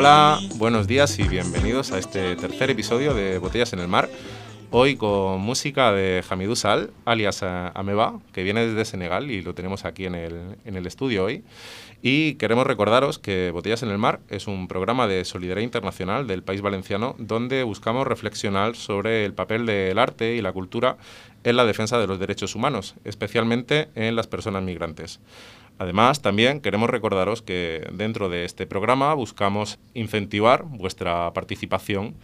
Hola, buenos días y bienvenidos a este tercer episodio de Botellas en el Mar. Hoy con música de Hamidou Sal, alias eh, Ameba, que viene desde Senegal y lo tenemos aquí en el, en el estudio hoy. Y queremos recordaros que Botellas en el Mar es un programa de solidaridad internacional del país valenciano donde buscamos reflexionar sobre el papel del arte y la cultura en la defensa de los derechos humanos, especialmente en las personas migrantes. Además, también queremos recordaros que dentro de este programa buscamos incentivar vuestra participación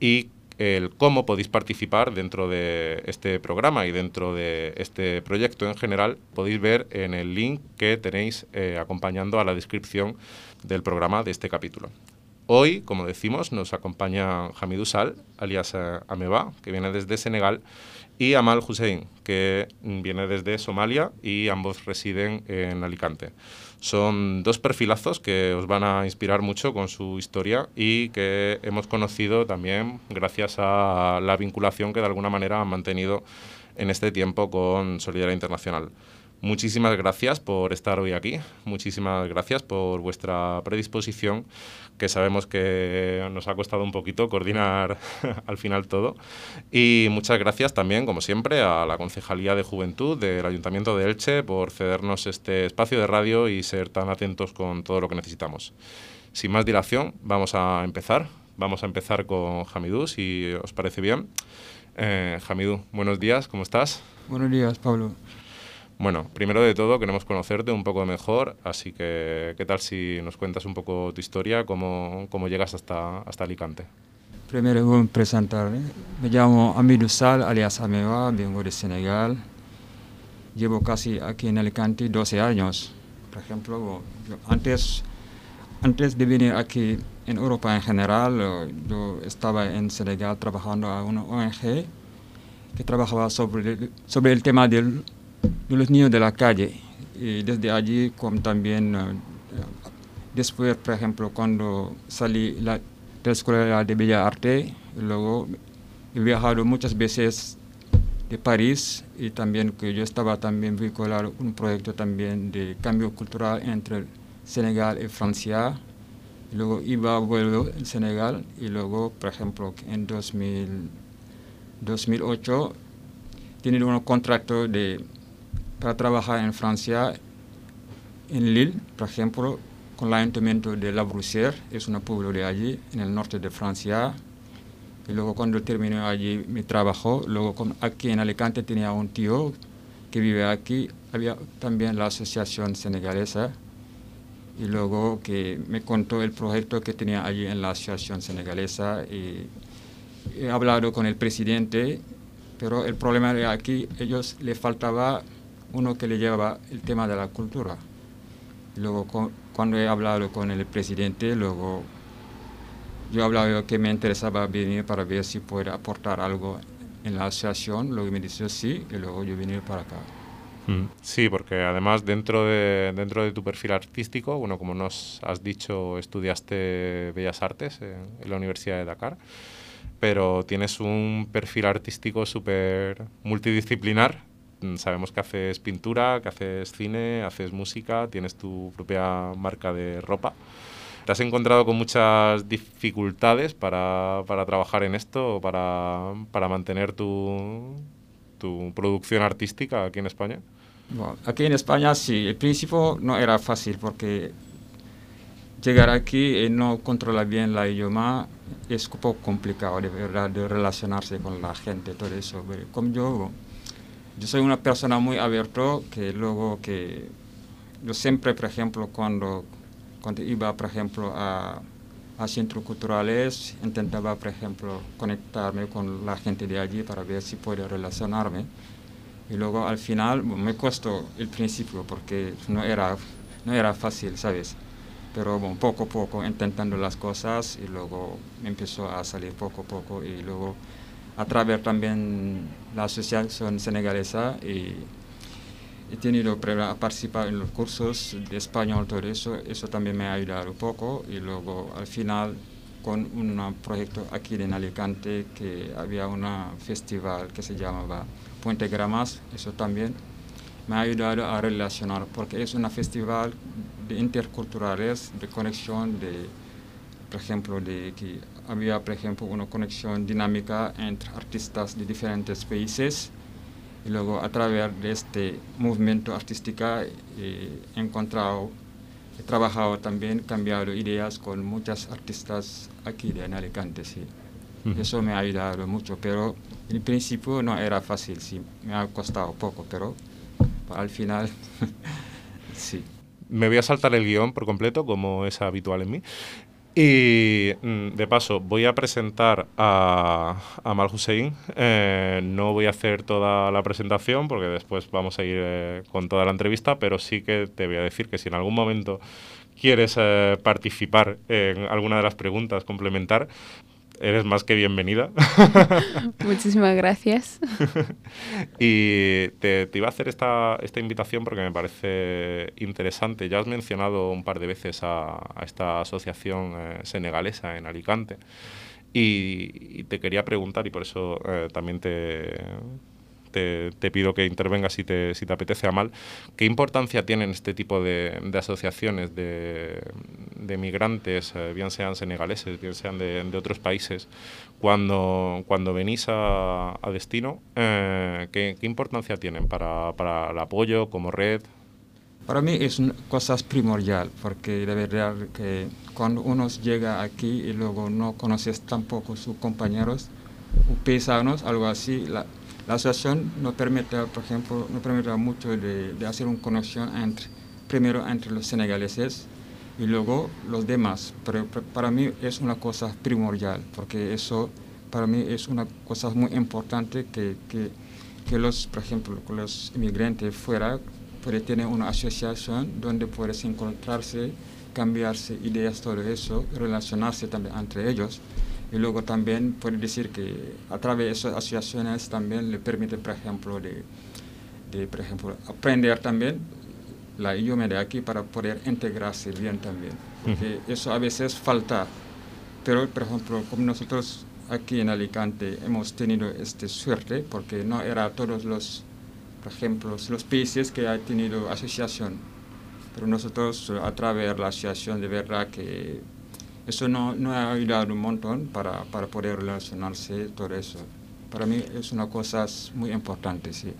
y el cómo podéis participar dentro de este programa y dentro de este proyecto en general, podéis ver en el link que tenéis eh, acompañando a la descripción del programa de este capítulo. Hoy, como decimos, nos acompaña Hamidou Sal, alias eh, Ameba, que viene desde Senegal, y Amal Hussein, que viene desde Somalia y ambos residen en Alicante. Son dos perfilazos que os van a inspirar mucho con su historia y que hemos conocido también gracias a la vinculación que de alguna manera han mantenido en este tiempo con Solidaridad Internacional. Muchísimas gracias por estar hoy aquí, muchísimas gracias por vuestra predisposición, que sabemos que nos ha costado un poquito coordinar al final todo. Y muchas gracias también, como siempre, a la Concejalía de Juventud del Ayuntamiento de Elche por cedernos este espacio de radio y ser tan atentos con todo lo que necesitamos. Sin más dilación, vamos a empezar. Vamos a empezar con Hamidou, si os parece bien. Eh, Hamidou, buenos días, ¿cómo estás? Buenos días, Pablo. Bueno, primero de todo queremos conocerte un poco mejor, así que ¿qué tal si nos cuentas un poco tu historia, cómo, cómo llegas hasta, hasta Alicante? Primero voy a presentarme. Me llamo Amidou Sal, alias Ameba, vengo de Senegal. Llevo casi aquí en Alicante 12 años. Por ejemplo, antes, antes de venir aquí en Europa en general, yo estaba en Senegal trabajando a una ONG que trabajaba sobre, sobre el tema del de los niños de la calle. Y desde allí, como también eh, después, por ejemplo, cuando salí la, de la Escuela de Bellas Artes, luego he viajado muchas veces de París y también que yo estaba también vinculado un proyecto también de cambio cultural entre Senegal y Francia. Luego iba a vuelo en Senegal y luego, por ejemplo, en 2000, 2008 tiene un contrato de para trabajar en Francia, en Lille, por ejemplo, con el ayuntamiento de La Bruxelles, es un pueblo de allí, en el norte de Francia. Y luego cuando terminé allí mi trabajo, luego aquí en Alicante tenía un tío que vive aquí, había también la asociación senegalesa, y luego que me contó el proyecto que tenía allí en la asociación senegalesa, y he hablado con el presidente, pero el problema de aquí, ellos le faltaba uno que le lleva el tema de la cultura. luego, cuando he hablado con el presidente, luego yo he hablado que me interesaba venir para ver si puede aportar algo en la asociación. Luego me dijo sí, y luego yo vine para acá. Mm. Sí, porque además dentro de, dentro de tu perfil artístico, bueno, como nos has dicho, estudiaste Bellas Artes en la Universidad de Dakar, pero tienes un perfil artístico súper multidisciplinar sabemos que haces pintura, que haces cine, haces música, tienes tu propia marca de ropa. ¿Te has encontrado con muchas dificultades para, para trabajar en esto, para, para mantener tu, tu, producción artística aquí en España? aquí en España sí, el principio no era fácil porque llegar aquí y no controlar bien la idioma es un poco complicado de verdad de relacionarse con la gente, todo eso. Como yo yo soy una persona muy abierta que luego que yo siempre, por ejemplo, cuando, cuando iba, por ejemplo, a, a centros culturales, intentaba, por ejemplo, conectarme con la gente de allí para ver si puedo relacionarme. Y luego al final me costó el principio porque no era, no era fácil, ¿sabes? Pero bueno, poco a poco intentando las cosas y luego me empezó a salir poco a poco y luego a través también la asociación senegalesa y he tenido a participar en los cursos de español, todo eso, eso también me ha ayudado un poco y luego al final con un proyecto aquí en Alicante que había un festival que se llamaba Puente Gramas, eso también me ha ayudado a relacionar porque es un festival de interculturales, de conexión de por ejemplo, de que había, por ejemplo, una conexión dinámica entre artistas de diferentes países y luego a través de este movimiento artístico he encontrado, he trabajado también, cambiado ideas con muchas artistas aquí de en Alicante, sí. Eso me ha ayudado mucho, pero en principio no era fácil, sí, me ha costado poco, pero al final, sí. Me voy a saltar el guion por completo, como es habitual en mí. Y mm, de paso, voy a presentar a, a Mal Hussein. Eh, no voy a hacer toda la presentación porque después vamos a ir eh, con toda la entrevista, pero sí que te voy a decir que si en algún momento quieres eh, participar en alguna de las preguntas, complementar, eres más que bienvenida. Muchísimas gracias. y te, iba a hacer esta, esta, invitación porque me parece interesante. Ya has mencionado un par de veces a, esta asociación eh, senegalesa en Alicante. Y, te quería preguntar, y por eso eh, también te, te, pido que intervengas si te, si te apetece a mal. ¿Qué importancia tienen este tipo de, asociaciones de, migrantes, eh, bien sean senegaleses, bien sean de, otros países, cuando, cuando venís a, destino? Eh, ¿qué, importancia tienen para, para el apoyo como red? Para mí es una cosa primordial, porque de verdad que cuando uno llega aquí y luego no conoces tampoco sus compañeros, paisanos, algo así, la, la asociación nos permite, por ejemplo, nos permite mucho de, hacer una conexión entre, primero entre los senegaleses y luego los demás. Pero para mí es una cosa primordial, porque eso para mí es una cosa muy importante que, que, que los, por ejemplo, los inmigrantes fuera pueden tener una asociación donde puedes encontrarse, cambiarse ideas, todo eso, relacionarse también entre ellos. Y luego también puede decir que a través de esas asociaciones también le permite, por ejemplo, de, de por ejemplo, aprender también la idioma de aquí para poder integrarse bien también. Porque eso a veces falta. Pero, por ejemplo, como nosotros aquí en Alicante hemos tenido esta suerte, porque no era todos los, por ejemplo, los países que han tenido asociación. Pero nosotros a través de la asociación de verdad que eso no, no ha ayudado un montón para, para poder relacionarse, todo eso. Para mí es una cosa muy importante, sí.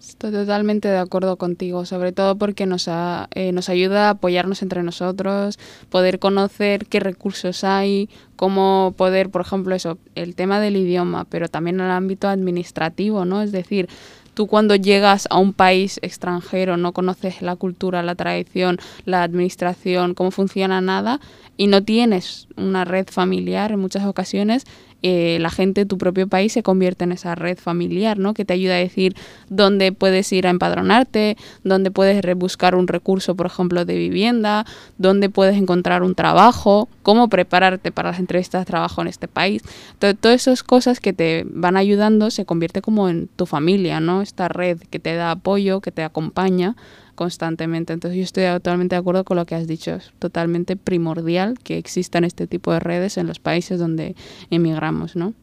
Estoy totalmente de acuerdo contigo, sobre todo porque nos, eh, nos ayuda a apoyarnos entre nosotros, poder conocer qué recursos hay, cómo poder, por ejemplo, eso, el tema del idioma, pero también el ámbito administrativo, ¿no? Es decir, tú cuando llegas a un país extranjero no conoces la cultura, la tradición, la administración, cómo funciona nada y no tienes una red familiar en muchas ocasiones, eh, la gente de tu propio país se convierte en esa red familiar, ¿no? Que te ayuda a decir dónde puedes ir a empadronarte, dónde puedes buscar un recurso, por ejemplo, de vivienda, dónde puedes encontrar un trabajo, cómo prepararte para las entrevistas de trabajo en este país. todas esas cosas que te van ayudando se convierte como en tu familia, ¿no? Esta red que te da apoyo, que te acompaña constantemente. Entonces yo estoy totalmente de acuerdo con lo que has dicho. Es totalmente primordial que existan este tipo de redes en los países donde emigramos, ¿no?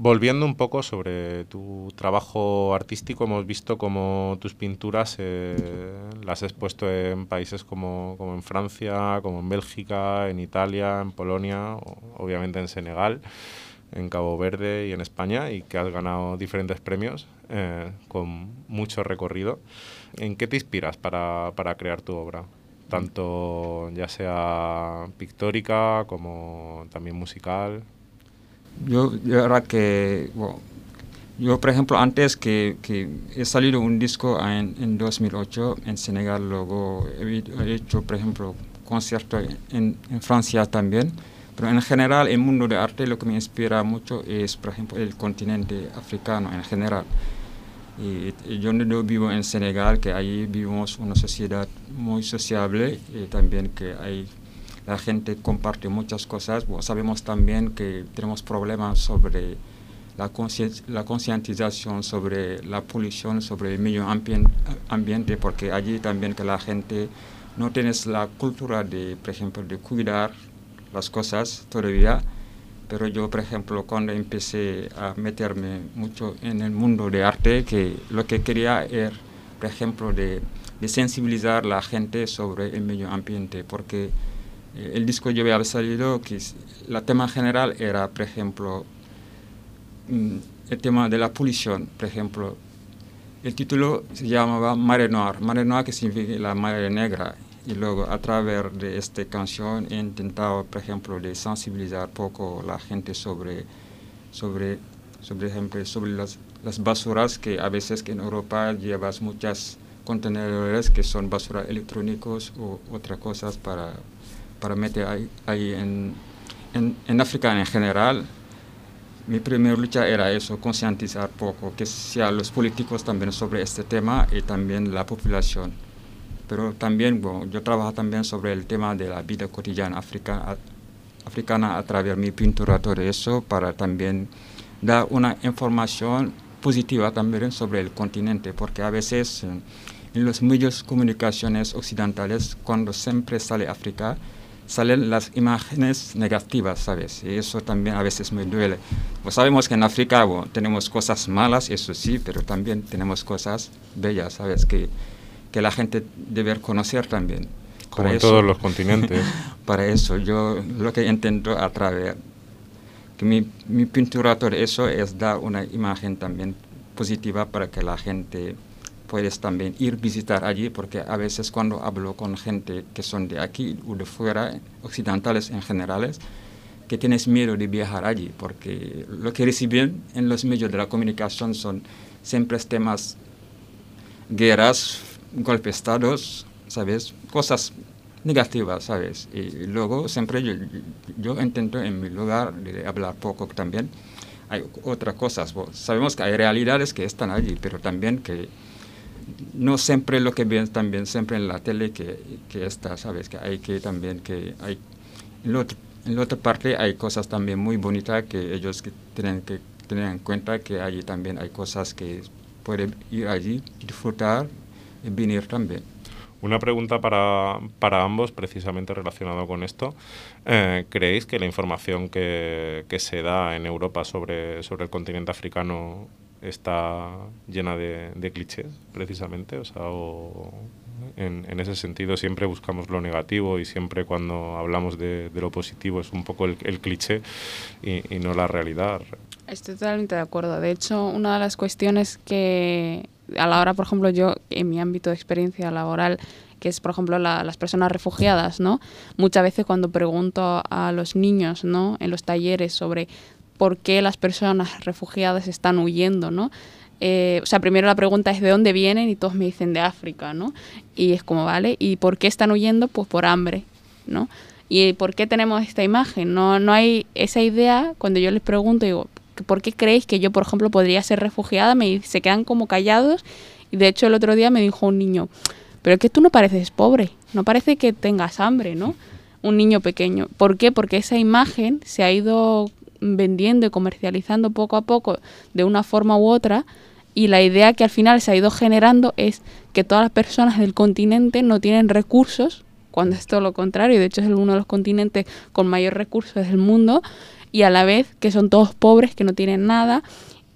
Volviendo un poco sobre tu trabajo artístico, hemos visto como tus pinturas eh, las has expuesto en países como, como, en Francia, como en Bélgica, en Italia, en Polonia, obviamente en Senegal, en Cabo Verde y en España, y que has ganado diferentes premios eh, con mucho recorrido. ¿En qué te inspiras para, para crear tu obra? Tanto ya sea pictórica como también musical. Yo, yo que, yo por ejemplo, antes que, que, he salido un disco en, en 2008 en Senegal, luego he, hecho, por ejemplo, conciertos en, en Francia también. Pero en general, el mundo de arte lo que me inspira mucho es, por ejemplo, el continente africano en general. Y, yo no vivo en Senegal, que ahí vivimos una sociedad muy sociable y también que hay, la gente comparte muchas cosas. sabemos también que tenemos problemas sobre la, concientización sobre la polución, sobre el medio ambiente, porque allí también que la gente no tiene la cultura de, por ejemplo, de cuidar las cosas todavía pero yo, por ejemplo, cuando empecé a meterme mucho en el mundo de arte, que lo que quería era, por ejemplo, de, sensibilizar a la gente sobre el medio ambiente, porque Eh, el disco yo había salido, que la tema general era, por ejemplo, mm, el tema de la polución, por ejemplo. El título se llamaba Mare Noir, Mare Noir que significa la mare negra. Y luego a través de esta canción he intentado, por ejemplo, de sensibilizar poco la gente sobre, sobre, sobre, ejemplo, sobre las, las basuras que a veces que en Europa llevas muchas contenedores que son basura electrónicos o otras cosas para, para meter ahí, ahí en, en, en, África en general. Mi primera lucha era eso, concientizar poco, que sea los políticos también sobre este tema y también la población. Pero también, bueno, yo trabajo también sobre el tema de la vida cotidiana africana, africana a través de mi pintura, eso, para también dar una información positiva también sobre el continente, porque a veces eh, en los medios de comunicaciones occidentales, cuando siempre sale África, salen las imágenes negativas, ¿sabes? Y eso también a veces me duele. Pues sabemos que en África tenemos cosas malas, eso sí, pero también tenemos cosas bellas, ¿sabes? Que, que la gente debe conocer también. Como en todos los continentes. para eso yo lo que intento a través que mi, mi pintura todo eso es dar una imagen también positiva para que la gente puedes también ir visitar allí, porque a veces cuando hablo con gente que son de aquí o de fuera, occidentales en generales, que tienes miedo de viajar allí, porque lo que reciben en los medios de la comunicación son siempre temas, guerras, golpes estados, ¿sabes? Cosas negativas, ¿sabes? Y luego siempre yo, yo intento en mi lugar de hablar poco también. Hay otras cosas, sabemos que hay realidades que están allí, pero también que no siempre lo que ven también, siempre en la tele que, que está, ¿sabes? Que hay que también, que hay, en, la otra parte hay cosas también muy bonitas que ellos que tienen que tener en cuenta que allí también hay cosas que pueden ir allí, disfrutar venir también. Una pregunta para, para, ambos, precisamente relacionado con esto. Eh, ¿Creéis que la información que, que, se da en Europa sobre, sobre el continente africano está llena de, de clichés, precisamente. O sea, en, en, ese sentido siempre buscamos lo negativo y siempre cuando hablamos de, de lo positivo es un poco el, el cliché y, y, no la realidad. Estoy totalmente de acuerdo. De hecho, una de las cuestiones que a la hora, por ejemplo, yo en mi ámbito de experiencia laboral, que es, por ejemplo, la, las personas refugiadas, ¿no? Muchas veces cuando pregunto a los niños, ¿no? En los talleres sobre por qué las personas refugiadas están huyendo, ¿no? Eh, o sea, primero la pregunta es de dónde vienen y todos me dicen de África, ¿no? Y es como, ¿vale? ¿Y por qué están huyendo? Pues por hambre, ¿no? ¿Y por qué tenemos esta imagen? No, no hay esa idea, cuando yo les pregunto, digo, ¿por qué creéis que yo, por ejemplo, podría ser refugiada? Me se quedan como callados y de hecho el otro día me dijo un niño, pero es que tú no pareces pobre, no parece que tengas hambre, ¿no? Un niño pequeño. ¿Por qué? Porque esa imagen se ha ido vendiendo y comercializando poco a poco de una forma u otra y la idea que al final se ha ido generando es que todas las personas del continente no tienen recursos, cuando es todo lo contrario, de hecho es uno de los continentes con mayor recursos del mundo, y a la vez que son todos pobres, que no tienen nada,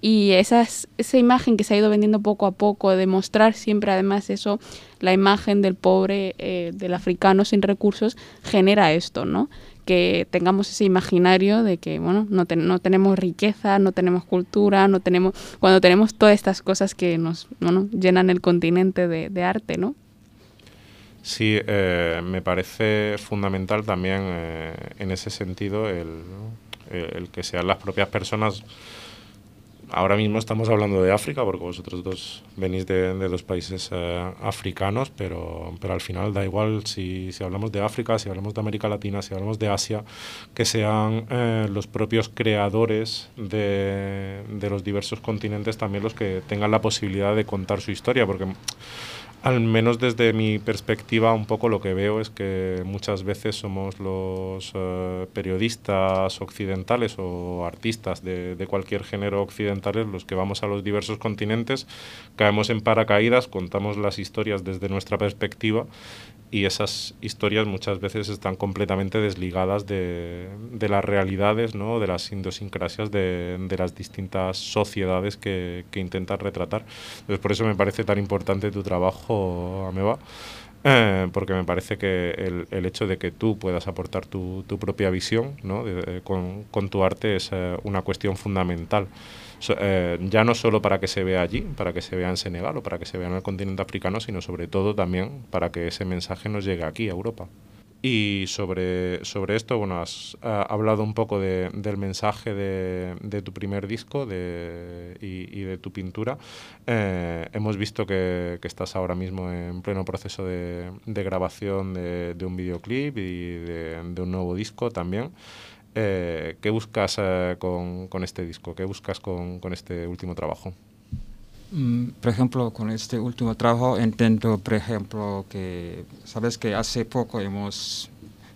y esa imagen que se ha ido vendiendo poco a poco, de mostrar siempre además eso, la imagen del pobre, eh, del africano sin recursos, genera esto, ¿no? que tengamos ese imaginario de que, bueno, no, no tenemos riqueza, no tenemos cultura, no tenemos, cuando tenemos todas estas cosas que nos, bueno, llenan el continente de, de arte, ¿no? Sí, eh, me parece fundamental también eh, en ese sentido el, el que sean las propias personas. Ahora mismo estamos hablando de África, porque vosotros dos venís de, de los países eh, africanos, pero, pero al final da igual si, si, hablamos de África, si hablamos de América Latina, si hablamos de Asia, que sean eh, los propios creadores de, de los diversos continentes también los que tengan la posibilidad de contar su historia, porque al menos desde mi perspectiva, un poco lo que veo es que muchas veces somos los uh, periodistas occidentales o artistas de, de, cualquier género occidentales los que vamos a los diversos continentes, caemos en paracaídas, contamos las historias desde nuestra perspectiva y esas historias muchas veces están completamente desligadas de, de las realidades, ¿no? de las idiosincrasias de, de las distintas sociedades que, que intentan retratar. Entonces, por eso me parece tan importante tu trabajo, Ameba. Eh, porque me parece que el, el, hecho de que tú puedas aportar tu, tu propia visión ¿no? con, con, tu arte es eh, una cuestión fundamental. Eh, ya no solo para que se vea allí, para que se vea en Senegal o para que se vea en el continente africano, sino sobre todo también para que ese mensaje nos llegue aquí, a Europa. Y sobre, sobre esto, bueno, has hablado un poco de, del mensaje de, de, tu primer disco de, y, de tu pintura. Eh, hemos visto que, que, estás ahora mismo en pleno proceso de, de grabación de, un videoclip y de, un nuevo disco también. Eh, ¿Qué buscas eh, con, con, este disco? ¿Qué buscas con, con este último trabajo? Mm, por ejemplo, con este último trabajo intento, por ejemplo, que, sabes que hace poco hemos,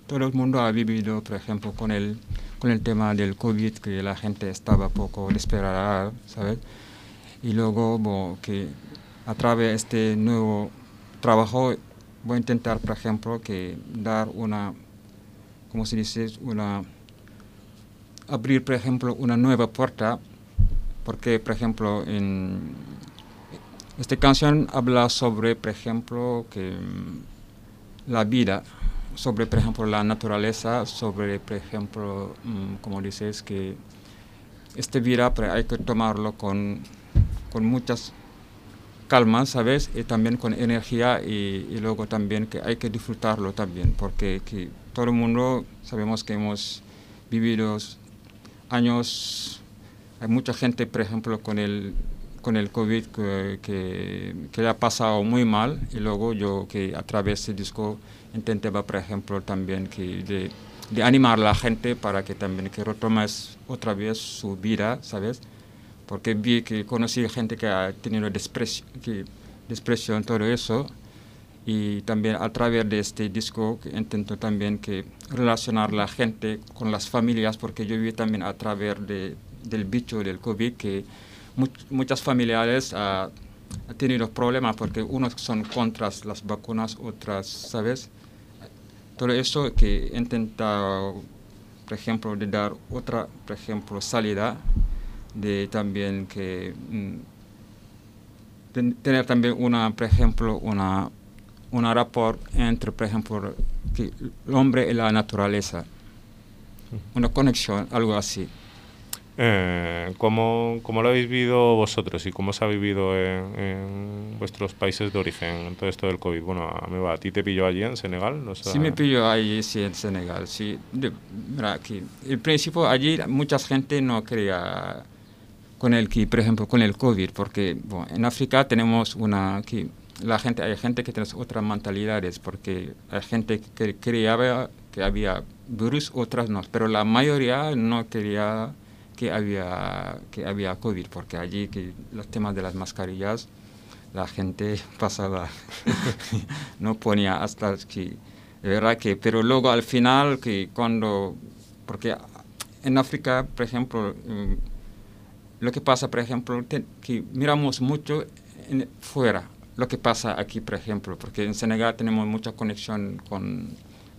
todo el mundo ha vivido, por ejemplo, con el, con el tema del COVID, que la gente estaba poco desesperada, ¿sabes? Y luego, que a través de este nuevo trabajo voy a intentar, por ejemplo, que dar una, ¿cómo se dice? Una abrir, por ejemplo, una nueva puerta, porque, por ejemplo, en esta canción habla sobre, por ejemplo, que mm, la vida, sobre, por ejemplo, la naturaleza, sobre, por ejemplo, mm, como dices, que esta vida pero hay que tomarlo con, con muchas calmas, ¿sabes? Y también con energía y, y, luego también que hay que disfrutarlo también, porque que todo el mundo sabemos que hemos vivido años, hay mucha gente, por ejemplo, con el, con el COVID que, que, ha pasado muy mal y luego yo que a través de disco intentaba, por ejemplo, también que de, animar a la gente para que también que otra vez su vida, ¿sabes? Porque vi que conocí gente que ha tenido desprecio, que, todo eso y también a través de este disco intento también que relacionar la gente con las familias porque yo vi también a través de, del bicho del COVID que much, muchas familiares ha, ha, tenido problemas porque unos son contra las vacunas, otras, ¿sabes? Todo eso que intenta, por ejemplo, de dar otra, por ejemplo, salida de también que mm, tener también una, por ejemplo, una un rapport entre, por ejemplo, que el hombre y la naturaleza. Una conexión, algo así. Eh, ¿cómo, ¿cómo, lo habéis vivido vosotros y cómo se ha vivido en, vuestros países de origen todo esto del COVID? Bueno, a, a ti te pilló allí en Senegal. ¿no? Sí, me pilló allí sí, en Senegal. Sí. Mira, aquí, el principio allí mucha gente no quería con el que, por ejemplo, con el COVID, porque bueno, en África tenemos una que la gente, hay gente que tiene otras mentalidades, porque hay gente que creía que había virus, otras no, pero la mayoría no quería que había, que había COVID, porque allí que los temas de las mascarillas, la gente pasaba, no ponía hasta que, de verdad que, pero luego al final, que cuando, porque en África, por ejemplo, mm, lo que pasa, por ejemplo, que miramos mucho fuera, lo que pasa aquí, por ejemplo, porque en Senegal tenemos mucha conexión con,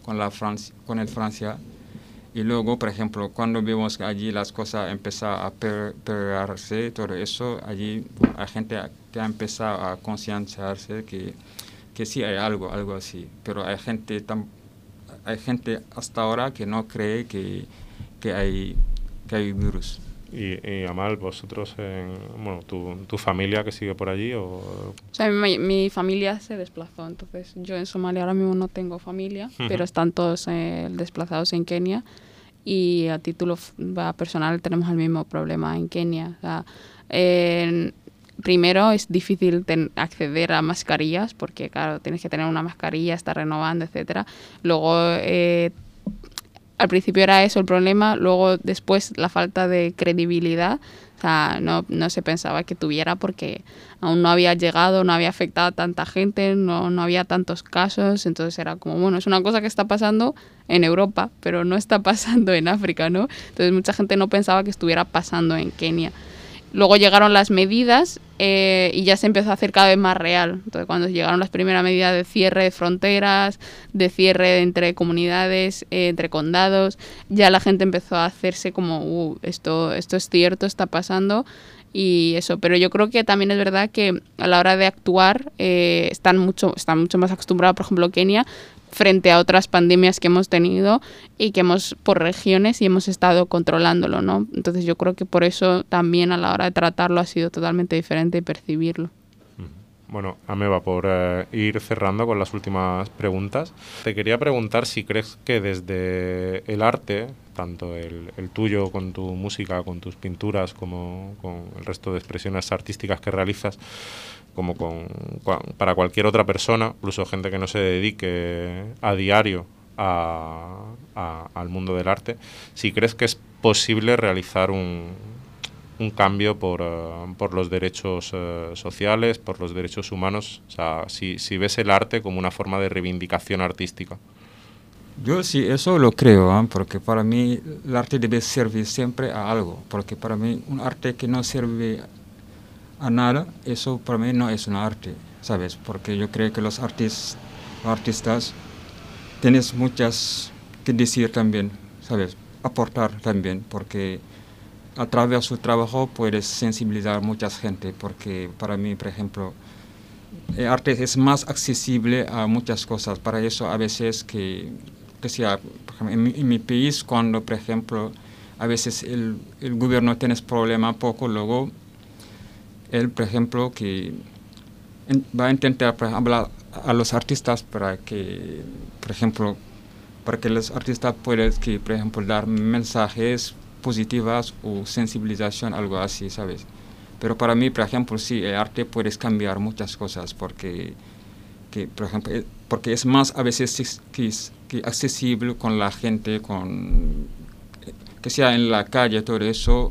con, la Francia, con el Francia. Y luego, por ejemplo, cuando vemos que allí las cosas empiezan a perderse, todo eso, allí hay gente que ha empezado a concienciarse que, que sí hay algo, algo así. Pero hay gente, tan, hay gente hasta ahora que no cree que, que, hay, que hay virus. Y, y Amal, vosotros, en, bueno, tu, tu, familia que sigue por allí o... O sea, mi, mi, familia se desplazó, entonces yo en Somalia ahora mismo no tengo familia, uh -huh. pero están todos eh, desplazados en Kenia y a título personal tenemos el mismo problema en Kenia. O sea, eh, primero es difícil acceder a mascarillas porque, claro, tienes que tener una mascarilla, estar renovando, etcétera. Luego... Eh, al principio era eso el problema, luego después la falta de credibilidad, o sea, no, no se pensaba que tuviera porque aún no había llegado, no había afectado a tanta gente, no, no había tantos casos, entonces era como, bueno, es una cosa que está pasando en Europa, pero no está pasando en África, ¿no? Entonces mucha gente no pensaba que estuviera pasando en Kenia. Luego llegaron las medidas eh, y ya se empezó a hacer cada vez más real. Entonces, cuando llegaron las primeras medidas de cierre de fronteras, de cierre entre comunidades, eh, entre condados, ya la gente empezó a hacerse como, uh, esto, esto es cierto, está pasando. y eso. Pero yo creo que también es verdad que a la hora de actuar eh, están, mucho, están mucho más acostumbrados, por ejemplo, Kenia, frente a otras pandemias que hemos tenido y que hemos por regiones y hemos estado controlándolo, ¿no? Entonces yo creo que por eso también a la hora de tratarlo ha sido totalmente diferente percibirlo. Bueno, Ameba, por eh, ir cerrando con las últimas preguntas, te quería preguntar si crees que desde el arte, tanto el, tuyo con tu música, con tus pinturas, como con el resto de expresiones artísticas que realizas, como con, para cualquier otra persona, incluso gente que no se dedique a diario al mundo del arte, si crees que es posible realizar un, un cambio por, eh, por los derechos eh, sociales, por los derechos humanos, o sea, si, si, ves el arte como una forma de reivindicación artística. Yo sí, eso lo creo, ¿eh? porque para mí el arte debe servir siempre a algo, porque para mí un arte que no sirve a nada, eso para mí no es un arte, ¿sabes? Porque yo creo que los artistas, artistas tienen muchas que decir también, ¿sabes? Aportar también, porque a través de su trabajo puedes sensibilizar a mucha gente, porque para mí, por ejemplo, el arte es más accesible a muchas cosas. Para eso a veces que, que sea, en, mi, país, cuando, por ejemplo, a veces el, el gobierno tiene problema poco, luego él, por ejemplo, que va a intentar hablar a los artistas para que, por ejemplo, para que los artistas puedan, que, por ejemplo, dar mensajes positivas o sensibilización, algo así, ¿sabes? Pero para mí, por ejemplo, sí, el arte puede cambiar muchas cosas porque, que, por ejemplo, eh, porque es más a veces que, accesible con la gente, con que sea en la calle, todo eso.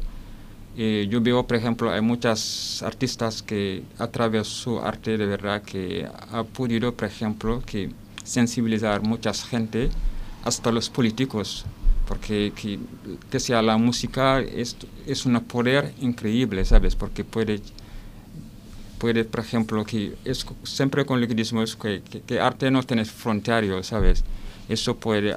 Eh, yo veo, por ejemplo, hay muchas artistas que a través de su arte de verdad que ha podido, por ejemplo, que sensibilizar mucha gente, hasta los políticos, porque que, que, sea la música es, es un poder increíble, ¿sabes? Porque puede, puede por ejemplo, que es siempre con lo que decimos que, que, arte no tiene fronteras, ¿sabes? Eso puede,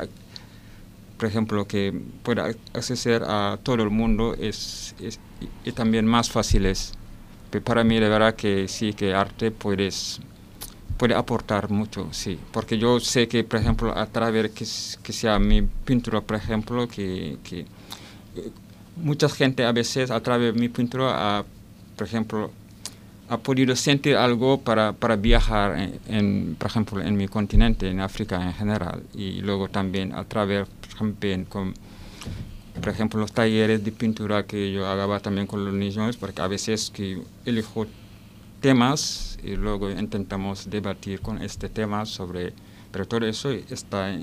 por ejemplo, que puede acceder a todo el mundo es, es y también más fácil es. Pero para mí de verdad que sí, que arte puedes puede aportar mucho, sí, porque yo sé que, por ejemplo, a través que, que sea mi pintura, por ejemplo, que, que eh, mucha gente a veces a través de mi pintura, ha, por ejemplo, ha podido sentir algo para, para viajar, en, por ejemplo, en mi continente, en África en general, y luego también a través, también con, por ejemplo, los talleres de pintura que yo hago también con los niños, porque a veces que elijo temas y luego intentamos debatir con este tema sobre pero todo eso está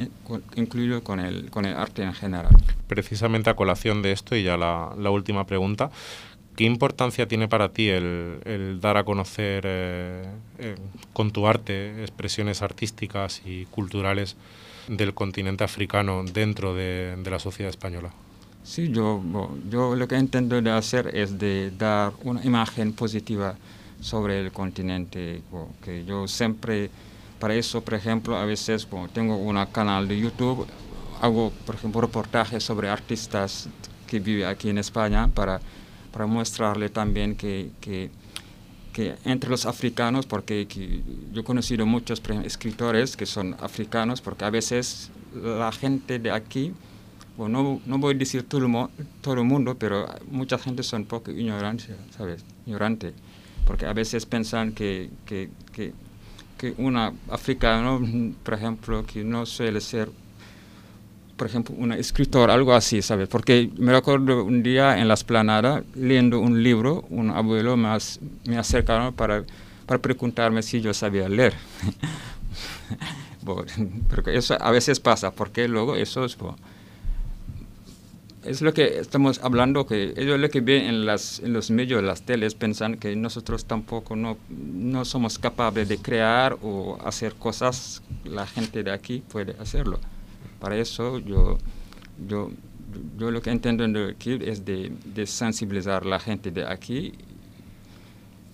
incluido con el, con el arte en general. Precisamente a colación de esto y ya la, la última pregunta, ¿qué importancia tiene para ti el, el dar a conocer eh, eh, con tu arte expresiones artísticas y culturales del continente africano dentro de, de la sociedad española? Sí, yo, yo lo que intento de hacer es de dar una imagen positiva sobre el continente, que yo siempre, para eso, por ejemplo, a veces tengo un canal de YouTube, hago, por ejemplo, reportajes sobre artistas que viven aquí en España para, para mostrarle también que, que, que entre los africanos, porque yo he conocido muchos escritores que son africanos, porque a veces la gente de aquí, bueno, no, no voy a decir todo el, todo el mundo, pero mucha gente son poco ignorante, ¿sabes? Ignorante porque a veces piensan que, que, que, que una africano, por ejemplo, que no suele ser, por ejemplo, un escritor, algo así, ¿sabes? Porque me recuerdo un día en la esplanada, leyendo un libro, un abuelo me, me acercaron para, para preguntarme si yo sabía leer. pero eso a veces pasa, porque luego eso es... Bueno, es lo que estamos hablando, que ellos lo que ven en, las, en los medios, las teles, piensan que nosotros tampoco no, no somos capaces de crear o hacer cosas, la gente de aquí puede hacerlo. Para eso yo, yo, yo lo que entiendo aquí es de, de sensibilizar a la gente de aquí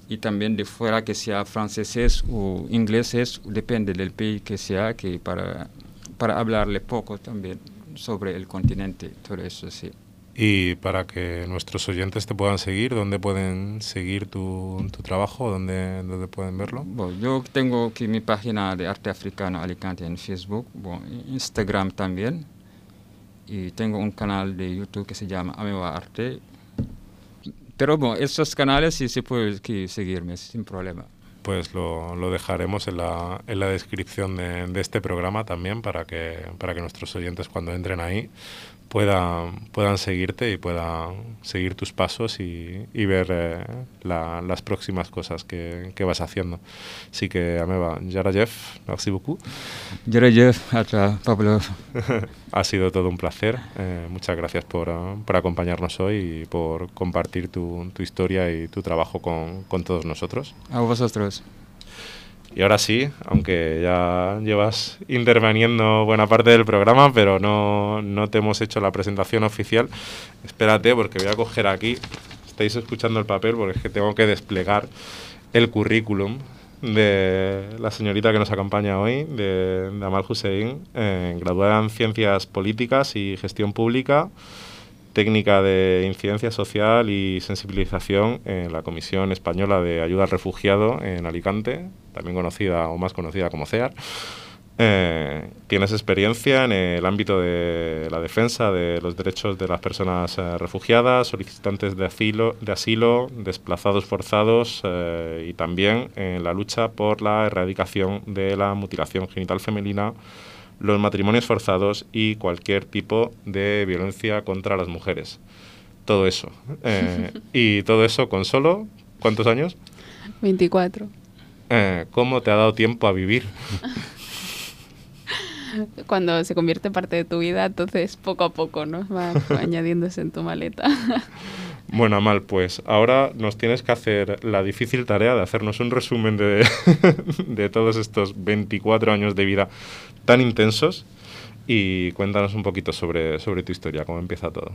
y también de fuera, que sea franceses o ingleses, depende del país que sea, que para, para hablarle poco también sobre el continente, todo eso sí. Y para que nuestros oyentes te puedan seguir, ¿dónde pueden seguir tu, tu trabajo? ¿Dónde, ¿Dónde, pueden verlo? Bueno, yo tengo aquí mi página de arte africano Alicante en Facebook, bueno, Instagram también. Y tengo un canal de YouTube que se llama Ameba Arte. Pero bueno, estos canales sí se puede seguirme sin problema pues lo, lo dejaremos en la, en la descripción de, de, este programa también para que, para que nuestros oyentes cuando entren ahí puedan, puedan seguirte y puedan seguir tus pasos y, y ver eh, la, las próximas cosas que, que, vas haciendo. Así que, Ameba, Jarajev, merci beaucoup. Jarajev, Pablo. ha sido todo un placer. Eh, muchas gracias por, por, acompañarnos hoy y por compartir tu, tu historia y tu trabajo con, con todos nosotros. A vosotros. Y ahora sí, aunque ya llevas interviniendo buena parte del programa, pero no, no te hemos hecho la presentación oficial, espérate porque voy a coger aquí, estáis escuchando el papel porque es que tengo que desplegar el currículum de la señorita que nos acompaña hoy, de, Amal Hussein, eh, graduada en Ciencias Políticas y Gestión Pública, técnica de incidencia social y sensibilización en la Comisión Española de Ayuda al Refugiado en Alicante, también conocida o más conocida como CEAR. Eh, tienes experiencia en el ámbito de la defensa de los derechos de las personas eh, refugiadas, solicitantes de asilo, de asilo desplazados forzados eh, y también en la lucha por la erradicación de la mutilación genital femenina los matrimonios forzados y cualquier tipo de violencia contra las mujeres. Todo eso. Eh, y todo eso con solo, ¿cuántos años? 24. Eh, ¿Cómo te ha dado tiempo a vivir? Cuando se convierte parte de tu vida, entonces poco a poco, ¿no? Va añadiéndose en tu maleta. Bueno, Amal, pues ahora nos tienes que hacer la difícil tarea de hacernos un resumen de, de todos estos 24 años de vida tan intensos y cuéntanos un poquito sobre, sobre tu historia, cómo empieza todo.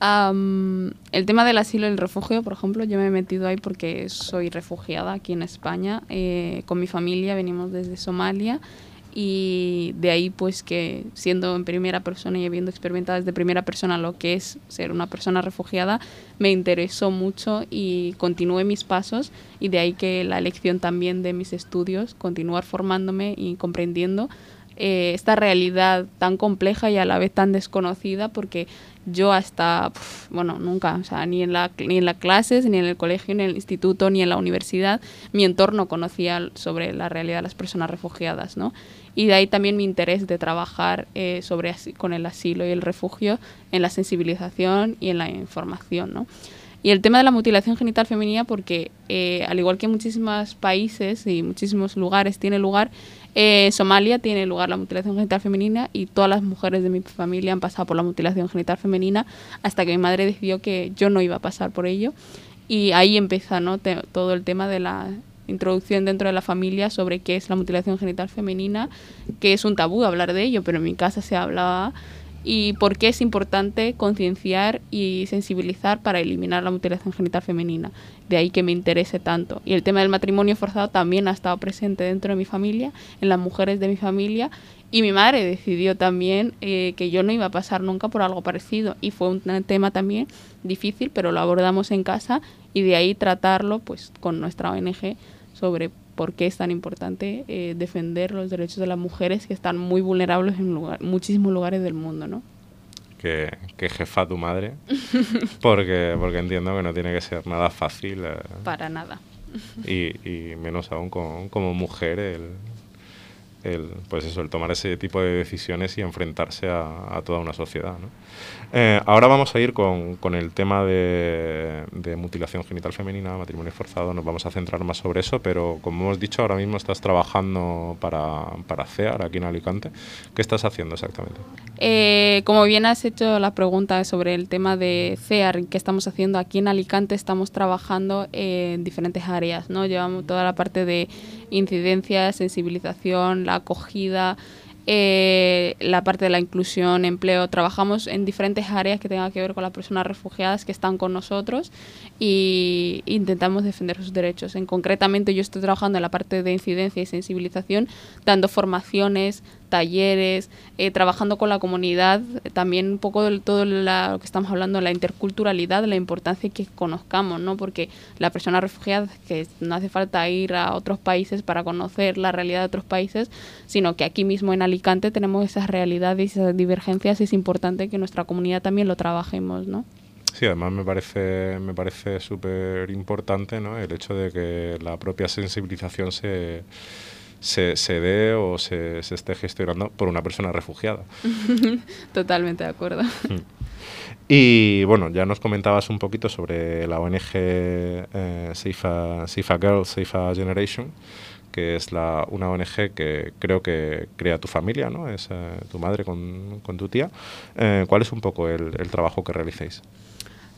Um, el tema del asilo y el refugio, por ejemplo, yo me he metido ahí porque soy refugiada aquí en España. Eh, con mi familia venimos desde Somalia y de ahí pues que siendo en primera persona y habiendo experimentado desde primera persona lo que es ser una persona refugiada, me interesó mucho y continué mis pasos y de ahí que la elección también de mis estudios, continuar formándome y comprendiendo eh, esta realidad tan compleja y a la vez tan desconocida porque yo hasta, bueno, nunca, o sea, ni en, la, ni en las clases, ni en el colegio, ni en el instituto, ni en la universidad, mi entorno conocía sobre la realidad de las personas refugiadas, ¿no? Y de ahí también mi interés de trabajar eh, sobre, con el asilo y el refugio en la sensibilización y en la información, ¿no? Y el tema de la mutilación genital femenina, porque eh, al igual que en muchísimos países y muchísimos lugares tiene lugar, eh, Somalia tiene lugar la mutilación genital femenina y todas las mujeres de mi familia han pasado por la mutilación genital femenina hasta que mi madre decidió que yo no iba a pasar por ello. Y ahí empieza ¿no? todo el tema de la introducción dentro de la familia sobre qué es la mutilación genital femenina, que es un tabú hablar de ello, pero en mi casa se hablaba y por qué es importante concienciar y sensibilizar para eliminar la mutilación genital femenina. De ahí que me interese tanto. Y el tema del matrimonio forzado también ha estado presente dentro de mi familia, en las mujeres de mi familia. Y mi madre decidió también eh, que yo no iba a pasar nunca por algo parecido. Y fue un tema también difícil, pero lo abordamos en casa y de ahí tratarlo pues con nuestra ONG sobre por qué es tan importante eh, defender los derechos de las mujeres que están muy vulnerables en lugar, muchísimos lugares del mundo, ¿no? Que, que, jefa tu madre, porque, porque entiendo que no tiene que ser nada fácil. Eh, Para nada. Y, y menos aún con, como mujer el, el, pues eso, el tomar ese tipo de decisiones y enfrentarse a, a toda una sociedad. ¿no? Eh, ahora vamos a ir con, con el tema de, de, mutilación genital femenina, matrimonio forzado, nos vamos a centrar más sobre eso, pero como hemos dicho, ahora mismo estás trabajando para, para CEAR aquí en Alicante. ¿Qué estás haciendo exactamente? Eh, como bien has hecho la pregunta sobre el tema de CEAR, ¿qué estamos haciendo aquí en Alicante? Estamos trabajando en diferentes áreas, ¿no? Llevamos toda la parte de incidencia, sensibilización, la acogida, eh, la parte de la inclusión, empleo. Trabajamos en diferentes áreas que tengan que ver con las personas refugiadas que están con nosotros y intentamos defender sus derechos. En concretamente yo estoy trabajando en la parte de incidencia y sensibilización, dando formaciones talleres, eh, trabajando con la comunidad, también un poco de todo lo que estamos hablando, la interculturalidad, la importancia que conozcamos, ¿no? Porque la persona refugiada, que no hace falta ir a otros países para conocer la realidad de otros países, sino que aquí mismo en Alicante tenemos esas realidades y esas divergencias, y es importante que nuestra comunidad también lo trabajemos, ¿no? Sí, además me parece me parece súper importante ¿no? el hecho de que la propia sensibilización se, se, se dé o se, se, esté gestionando por una persona refugiada. Totalmente de acuerdo. Mm. Y bueno, ya nos comentabas un poquito sobre la ONG eh, Safe, a, Safe a Girl, Safe a Generation, que es la, una ONG que creo que crea tu familia, ¿no? Es eh, tu madre con, con tu tía. Eh, ¿Cuál es un poco el, el trabajo que realicéis?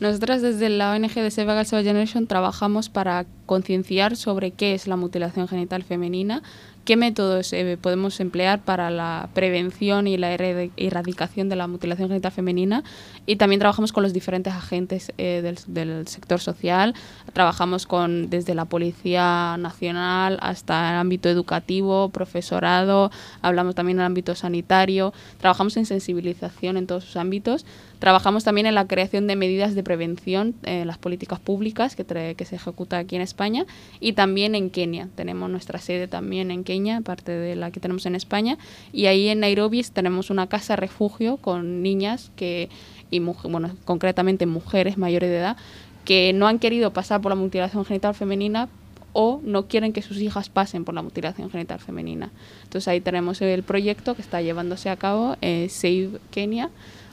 Nosotras desde la ONG de Save a Girl Save a Generation trabajamos para concienciar sobre qué es la mutilación genital femenina, qué métodos eh, podemos emplear para la prevención y la erradicación de la mutilación genital femenina y también trabajamos con los diferentes agentes eh, del, del, sector social, trabajamos con desde la Policía Nacional hasta el ámbito educativo, profesorado, hablamos también en el ámbito sanitario, trabajamos en sensibilización en todos sus ámbitos. Trabajamos también en la creación de medidas de prevención en las políticas públicas que, que, se ejecuta aquí en España y también en Kenia. Tenemos nuestra sede también en Kenia, parte de la que tenemos en España. Y ahí en Nairobi tenemos una casa refugio con niñas que, y bueno, concretamente mujeres mayores de edad que no han querido pasar por la mutilación genital femenina o no quieren que sus hijas pasen por la mutilación genital femenina. Entonces ahí tenemos el proyecto que está llevándose a cabo, Save Kenia,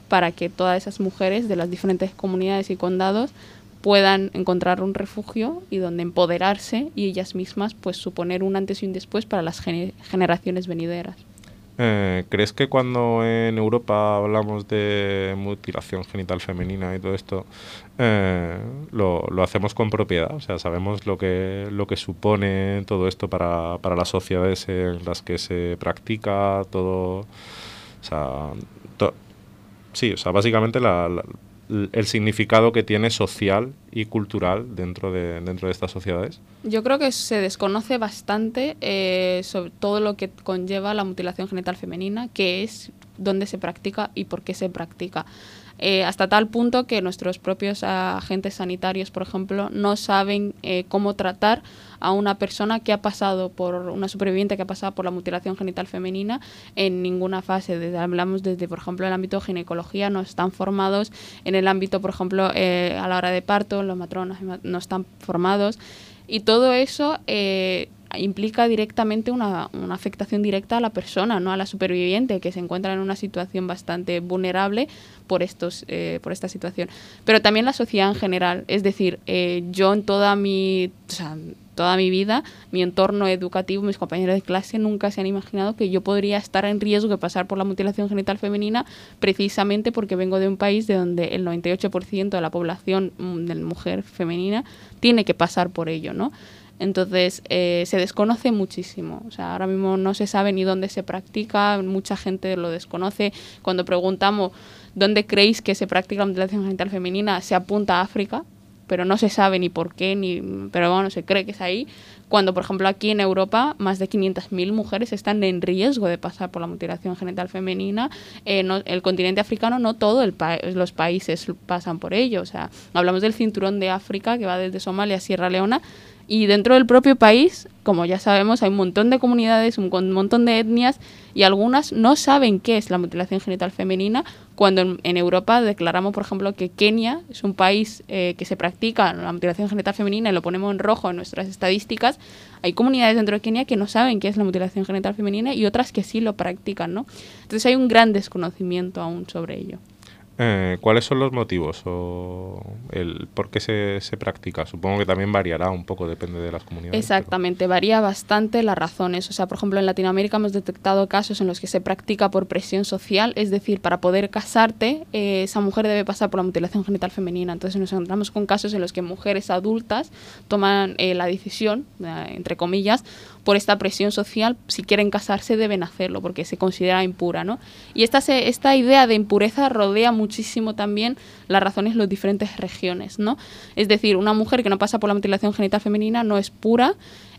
para que todas esas mujeres de las diferentes comunidades y condados puedan encontrar un refugio y donde empoderarse y ellas mismas pues suponer un antes y un después para las gener generaciones venideras. Eh, ¿Crees que cuando en Europa hablamos de mutilación genital femenina y todo esto, eh, lo, lo, hacemos con propiedad? O sea, sabemos lo que, lo que supone todo esto para, para las sociedades en las que se practica, todo... O sea, to sí, o sea, básicamente la, la, el significado que tiene social y cultural dentro de, dentro de estas sociedades? Yo creo que se desconoce bastante eh, sobre todo lo que conlleva la mutilación genital femenina, qué es, dónde se practica y por qué se practica. Eh, hasta tal punto que nuestros propios agentes sanitarios, por ejemplo, no saben eh, cómo tratar a una persona que ha pasado por una superviviente que ha pasado por la mutilación genital femenina en ninguna fase. Desde, hablamos desde, por ejemplo, el ámbito de ginecología, no están formados, en el ámbito, por ejemplo, eh, a la hora de parto, los matronos no están formados. Y todo eso eh, implica directamente una, una, afectación directa a la persona, no a la superviviente, que se encuentra en una situación bastante vulnerable por, estos, eh, por esta situación. Pero también la sociedad en general. Es decir, eh, yo en toda mi, o sea, toda mi vida, mi entorno educativo, mis compañeros de clase nunca se han imaginado que yo podría estar en riesgo de pasar por la mutilación genital femenina precisamente porque vengo de un país de donde el 98% de la población mm, de mujer femenina tiene que pasar por ello, ¿no? Entonces, eh, se desconoce muchísimo. O sea, ahora mismo no se sabe ni dónde se practica, mucha gente lo desconoce. Cuando preguntamos dónde creéis que se practica la mutilación genital femenina, se apunta a África, pero no se sabe ni por qué, ni, pero bueno, se cree que es ahí. Cuando, por ejemplo, aquí en Europa, más de 500.000 mujeres están en riesgo de pasar por la mutilación genital femenina. Eh, no, el continente africano, no todos pa los países pasan por ello. O sea, hablamos del cinturón de África, que va desde Somalia a Sierra Leona, y dentro del propio país, como ya sabemos, hay un montón de comunidades, un montón de etnias y algunas no saben qué es la mutilación genital femenina, cuando en, Europa declaramos, por ejemplo, que Kenia es un país eh, que se practica la mutilación genital femenina y lo ponemos en rojo en nuestras estadísticas, hay comunidades dentro de Kenia que no saben qué es la mutilación genital femenina y otras que sí lo practican, ¿no? Entonces hay un gran desconocimiento aún sobre ello. Eh, ¿Cuáles son los motivos o el por qué se, se, practica? Supongo que también variará un poco, depende de las comunidades. Exactamente, varía bastante las razones. O sea, por ejemplo, en Latinoamérica hemos detectado casos en los que se practica por presión social, es decir, para poder casarte, eh, esa mujer debe pasar por la mutilación genital femenina. Entonces nos encontramos con casos en los que mujeres adultas toman eh, la decisión, eh, entre comillas, por esta presión social, si quieren casarse deben hacerlo porque se considera impura, ¿no? Y esta, esta idea de impureza rodea muchísimo también las razones en las diferentes regiones, ¿no? Es decir, una mujer que no pasa por la mutilación genital femenina no es pura,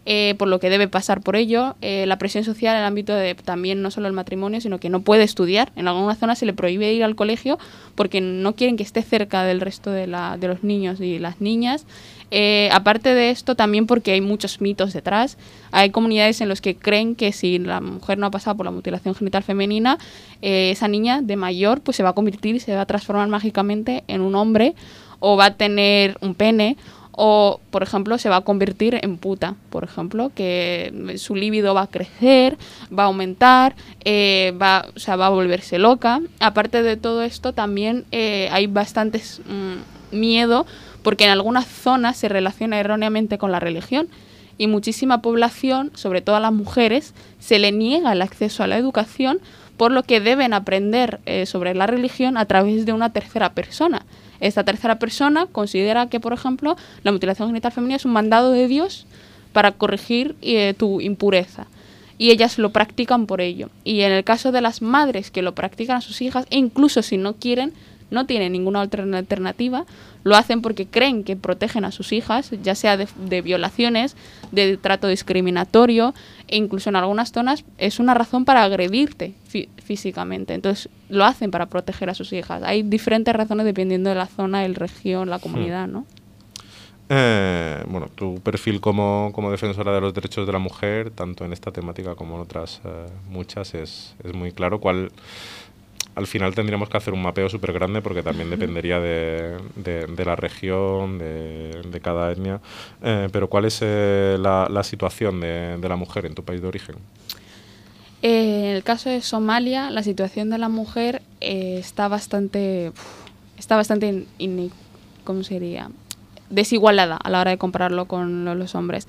eh, por lo que debe pasar por ello, eh, la presión social en el ámbito de también no solo el matrimonio, sino que no puede estudiar. En alguna zona se le prohíbe ir al colegio porque no quieren que esté cerca del resto de, la, de los niños y las niñas. Eh, aparte de esto, también porque hay muchos mitos detrás. Hay comunidades en las que creen que si la mujer no ha pasado por la mutilación genital femenina, esa niña de mayor pues se va a convertir y se va a transformar mágicamente en un hombre o va a tener un pene o, por ejemplo, se va a convertir en puta, por ejemplo, que su líbido va a crecer, va a aumentar, eh, va, o sea, va a volverse loca. Aparte de todo esto, también eh, hay bastantes mm, miedo porque en algunas zonas se relaciona erróneamente con la religión y muchísima población, sobre todo las mujeres, se le niega el acceso a la educación por lo que deben aprender eh, sobre la religión a través de una tercera persona. Esta tercera persona considera que, por ejemplo, la mutilación genital femenina es un mandado de Dios para corregir eh, tu impureza. Y ellas lo practican por ello. Y en el caso de las madres que lo practican a sus hijas, incluso si no quieren, no tienen ninguna otra alternativa, lo hacen porque creen que protegen a sus hijas, ya sea de, violaciones, de trato discriminatorio, e incluso en algunas zonas es una razón para agredirte físicamente. Entonces lo hacen para proteger a sus hijas. Hay diferentes razones dependiendo de la zona, el región, la comunidad, ¿no? Eh, bueno, tu perfil como, como, defensora de los derechos de la mujer, tanto en esta temática como en otras eh, muchas, es, es muy claro. ¿Cuál, al final tendríamos que hacer un mapeo súper grande porque también dependería de, la región, de, cada etnia. Eh, pero ¿cuál es eh, la, situación de, la mujer en tu país de origen? Eh, en el caso de Somalia, la situación de la mujer está bastante, está bastante, ¿cómo sería? Desigualada a la hora de compararlo con los hombres.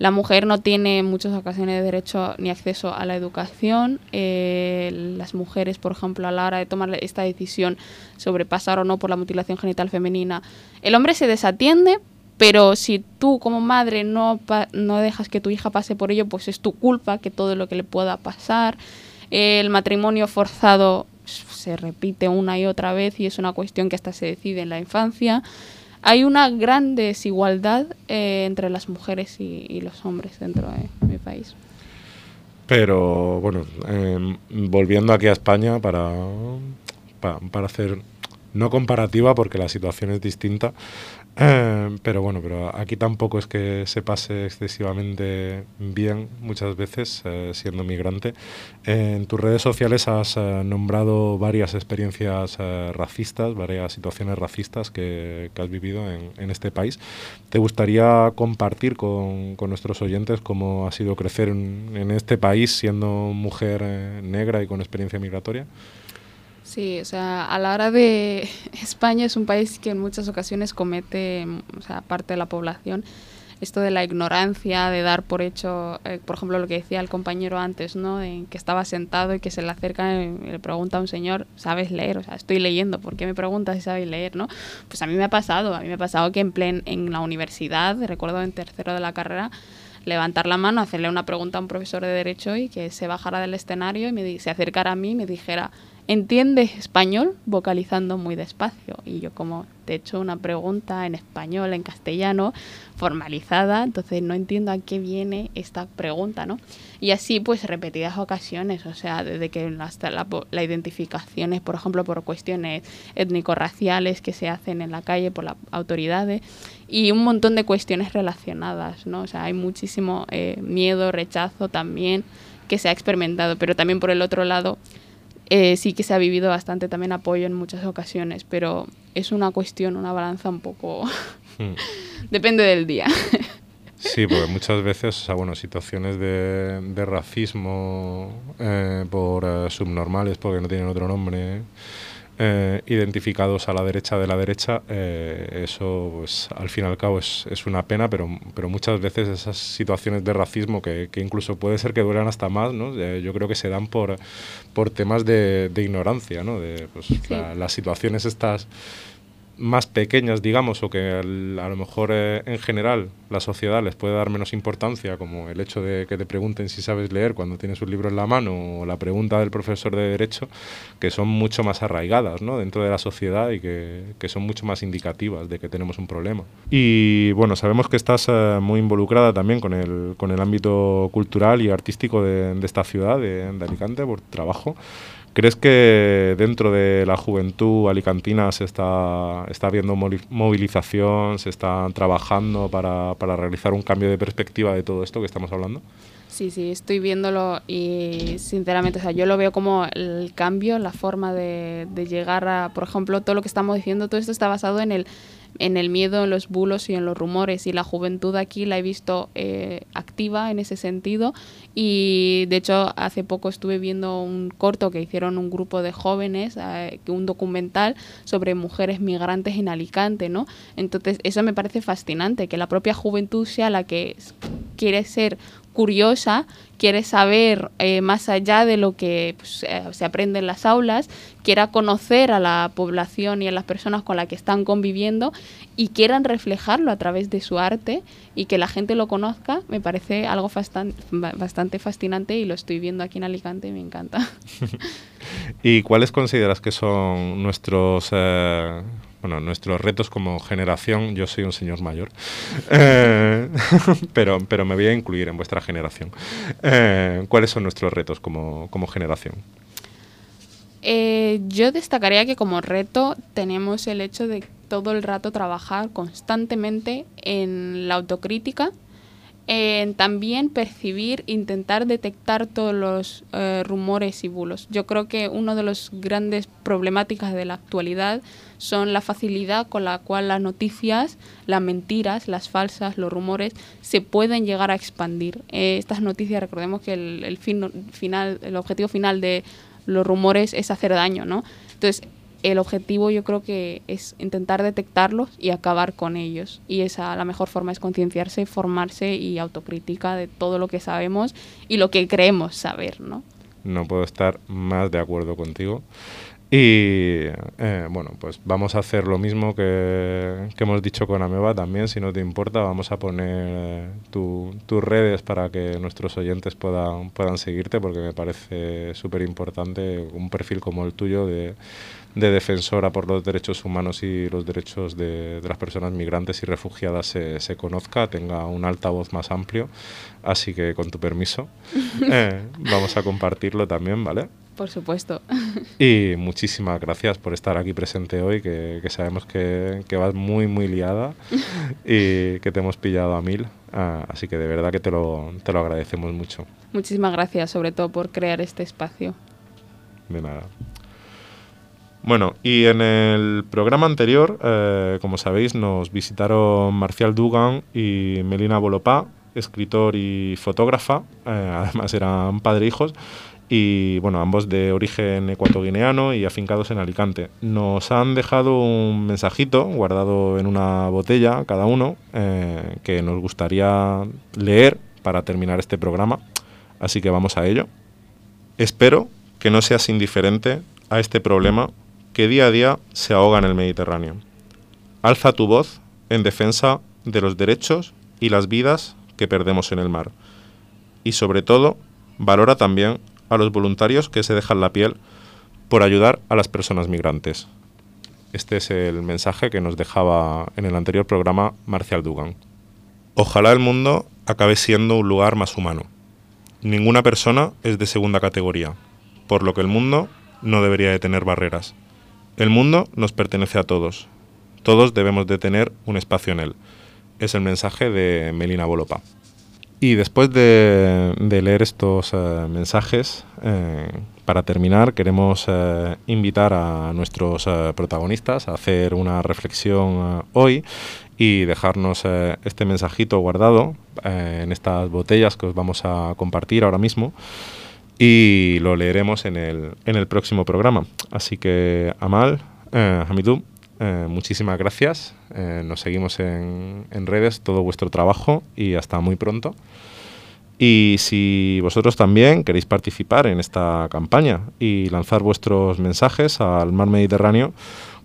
La mujer no tiene en muchas ocasiones derecho ni acceso a la educación. Eh, las mujeres, por ejemplo, a la hora de tomar esta decisión sobre pasar o no por la mutilación genital femenina, el hombre se desatiende, pero si tú como madre no, no dejas que tu hija pase por ello, pues es tu culpa que todo lo que le pueda pasar. el matrimonio forzado se repite una y otra vez y es una cuestión que hasta se decide en la infancia hay una gran desigualdad eh, entre las mujeres y, los hombres dentro de mi país. Pero bueno, em, volviendo aquí a España para, para hacer no comparativa porque la situación es distinta, eh, pero bueno, pero aquí tampoco es que se pase excesivamente bien muchas veces eh, siendo migrante. en tus redes sociales has eh, nombrado varias experiencias racistas, varias situaciones racistas que, has vivido en, este país. ¿Te gustaría compartir con, nuestros oyentes cómo ha sido crecer en este país siendo mujer negra y con experiencia migratoria? Sí, o sea, a la hora de España es un país que en muchas ocasiones comete, o sea, parte de la población, esto de la ignorancia, de dar por hecho, eh, por ejemplo, lo que decía el compañero antes, ¿no? De que estaba sentado y que se le acerca y le pregunta a un señor, ¿sabes leer? O sea, estoy leyendo, ¿por qué me preguntas si sabes leer, no? Pues a mí me ha pasado, a mí me ha pasado que en plen, en la universidad, recuerdo en tercero de la carrera, levantar la mano, hacerle una pregunta a un profesor de derecho y que se bajara del escenario y me, se acercara a mí y me dijera, ¿entiendes español? vocalizando muy despacio. Y yo como te he hecho una pregunta en español, en castellano, formalizada, entonces no entiendo a qué viene esta pregunta, ¿no? Y así pues repetidas ocasiones, o sea, desde que hasta la, la identificación es, por ejemplo, por cuestiones étnico-raciales que se hacen en la calle por las autoridades y un montón de cuestiones relacionadas, ¿no? O sea, hay muchísimo eh, miedo, rechazo también que se ha experimentado, pero también por el otro lado eh, sí que se ha vivido bastante también apoyo en muchas ocasiones, pero es una cuestión, una balanza un poco... Hmm. Depende del día. Sí, porque muchas veces, o sea, bueno, situaciones de, de racismo eh, por eh, subnormales, porque no tienen otro nombre, eh, identificados a la derecha de la derecha, eh, eso pues, al fin y al cabo es, es, una pena, pero, pero muchas veces esas situaciones de racismo que, que incluso puede ser que duran hasta más, ¿no? Eh, yo creo que se dan por, por temas de, de ignorancia, ¿no? de pues, las situaciones estas más pequeñas, digamos, o que a lo mejor eh, en general la sociedad les puede dar menos importancia, como el hecho de que te pregunten si sabes leer cuando tienes un libro en la mano, o la pregunta del profesor de Derecho, que son mucho más arraigadas ¿no? dentro de la sociedad y que, que, son mucho más indicativas de que tenemos un problema. Y bueno, sabemos que estás eh, muy involucrada también con el, con el ámbito cultural y artístico de, de esta ciudad, de, de Alicante, por trabajo. ¿Crees que dentro de la juventud alicantina se está, está habiendo movilización, se está trabajando para, para realizar un cambio de perspectiva de todo esto que estamos hablando? Sí, sí, estoy viéndolo y sinceramente, o sea, yo lo veo como el cambio, la forma de, de llegar a, por ejemplo, todo lo que estamos diciendo, todo esto está basado en el, en el miedo, en los bulos y en los rumores. Y la juventud aquí la he visto eh, activa en ese sentido. Y de hecho, hace poco estuve viendo un corto que hicieron un grupo de jóvenes, eh, un documental sobre mujeres migrantes en Alicante, ¿no? Entonces, eso me parece fascinante, que la propia juventud sea la que quiere ser curiosa, quiere saber eh, más allá de lo que pues, eh, se aprende en las aulas, quiera conocer a la población y a las personas con las que están conviviendo y quieran reflejarlo a través de su arte y que la gente lo conozca, me parece algo bastante fascinante y lo estoy viendo aquí en Alicante y me encanta. ¿Y cuáles consideras que son nuestros... Eh, bueno, nuestros retos como generación, yo soy un señor mayor, eh, pero, pero me voy a incluir en vuestra generación. Eh, ¿Cuáles son nuestros retos como, como generación? Eh, yo destacaría que como reto tenemos el hecho de todo el rato trabajar constantemente en la autocrítica, en también percibir, intentar detectar todos los eh, rumores y bulos. Yo creo que una de las grandes problemáticas de la actualidad son la facilidad con la cual las noticias, las mentiras, las falsas, los rumores se pueden llegar a expandir. Eh, estas noticias, recordemos que el, el fin, final, el objetivo final de los rumores es hacer daño, ¿no? Entonces, el objetivo yo creo que es intentar detectarlos y acabar con ellos. Y esa la mejor forma es concienciarse, formarse y autocrítica de todo lo que sabemos y lo que creemos saber, ¿no? No puedo estar más de acuerdo contigo. Y eh, bueno, pues vamos a hacer lo mismo que, que, hemos dicho con Ameba también, si no te importa, vamos a poner eh, tu, tus redes para que nuestros oyentes puedan, puedan seguirte, porque me parece súper importante un perfil como el tuyo de, de, defensora por los derechos humanos y los derechos de, de las personas migrantes y refugiadas se, se, conozca, tenga un altavoz más amplio. Así que con tu permiso, eh, vamos a compartirlo también, ¿vale? Por supuesto. Y muchísimas gracias por estar aquí presente hoy, que, que sabemos que, que, vas muy, muy liada y que te hemos pillado a mil. Uh, así que de verdad que te lo, te lo agradecemos mucho. Muchísimas gracias, sobre todo por crear este espacio. De nada. Bueno, y en el programa anterior, eh, como sabéis, nos visitaron Marcial Dugan y Melina Bolopá, escritor y fotógrafa, eh, además eran padre e hijos, y bueno, ambos de origen ecuatoguineano y afincados en Alicante. Nos han dejado un mensajito guardado en una botella cada uno eh, que nos gustaría leer para terminar este programa, así que vamos a ello. Espero que no seas indiferente a este problema que día a día se ahoga en el Mediterráneo. Alza tu voz en defensa de los derechos y las vidas que perdemos en el mar. Y sobre todo, valora también a los voluntarios que se dejan la piel por ayudar a las personas migrantes. Este es el mensaje que nos dejaba en el anterior programa Marcial Dugan. Ojalá el mundo acabe siendo un lugar más humano. Ninguna persona es de segunda categoría, por lo que el mundo no debería de tener barreras. El mundo nos pertenece a todos. Todos debemos de tener un espacio en él. Es el mensaje de Melina Bolopa. Y después de, leer estos uh, mensajes, eh, para terminar, queremos uh, invitar a nuestros protagonistas a hacer una reflexión hoy y dejarnos este mensajito guardado en estas botellas que os vamos a compartir ahora mismo y lo leeremos en el, en el próximo programa. Así que, Amal, Hamidou, eh, muchísimas gracias. Eh, nos seguimos en, en, redes, todo vuestro trabajo y hasta muy pronto. Y si vosotros también queréis participar en esta campaña y lanzar vuestros mensajes al mar Mediterráneo,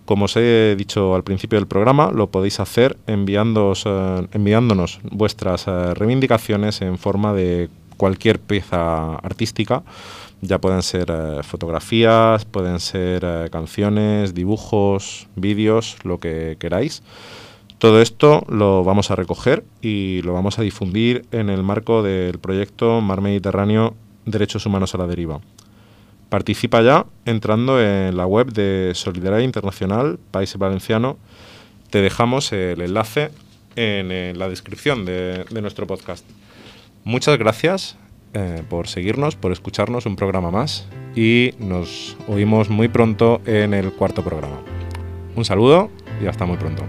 Como os he dicho al principio del programa, lo podéis hacer eh, enviándonos vuestras eh, reivindicaciones en forma de cualquier pieza artística. Ya pueden ser eh, fotografías, pueden ser eh, canciones, dibujos, vídeos, lo que queráis. Todo esto lo vamos a recoger y lo vamos a difundir en el marco del proyecto Mar Mediterráneo Derechos Humanos a la Deriva. Participa ya entrando en la web de Solidaridad Internacional País Valenciano. Te dejamos el enlace en, la descripción de, de nuestro podcast. Muchas gracias eh, por seguirnos, por escucharnos un programa más y nos oímos muy pronto en el cuarto programa. Un saludo y hasta muy pronto.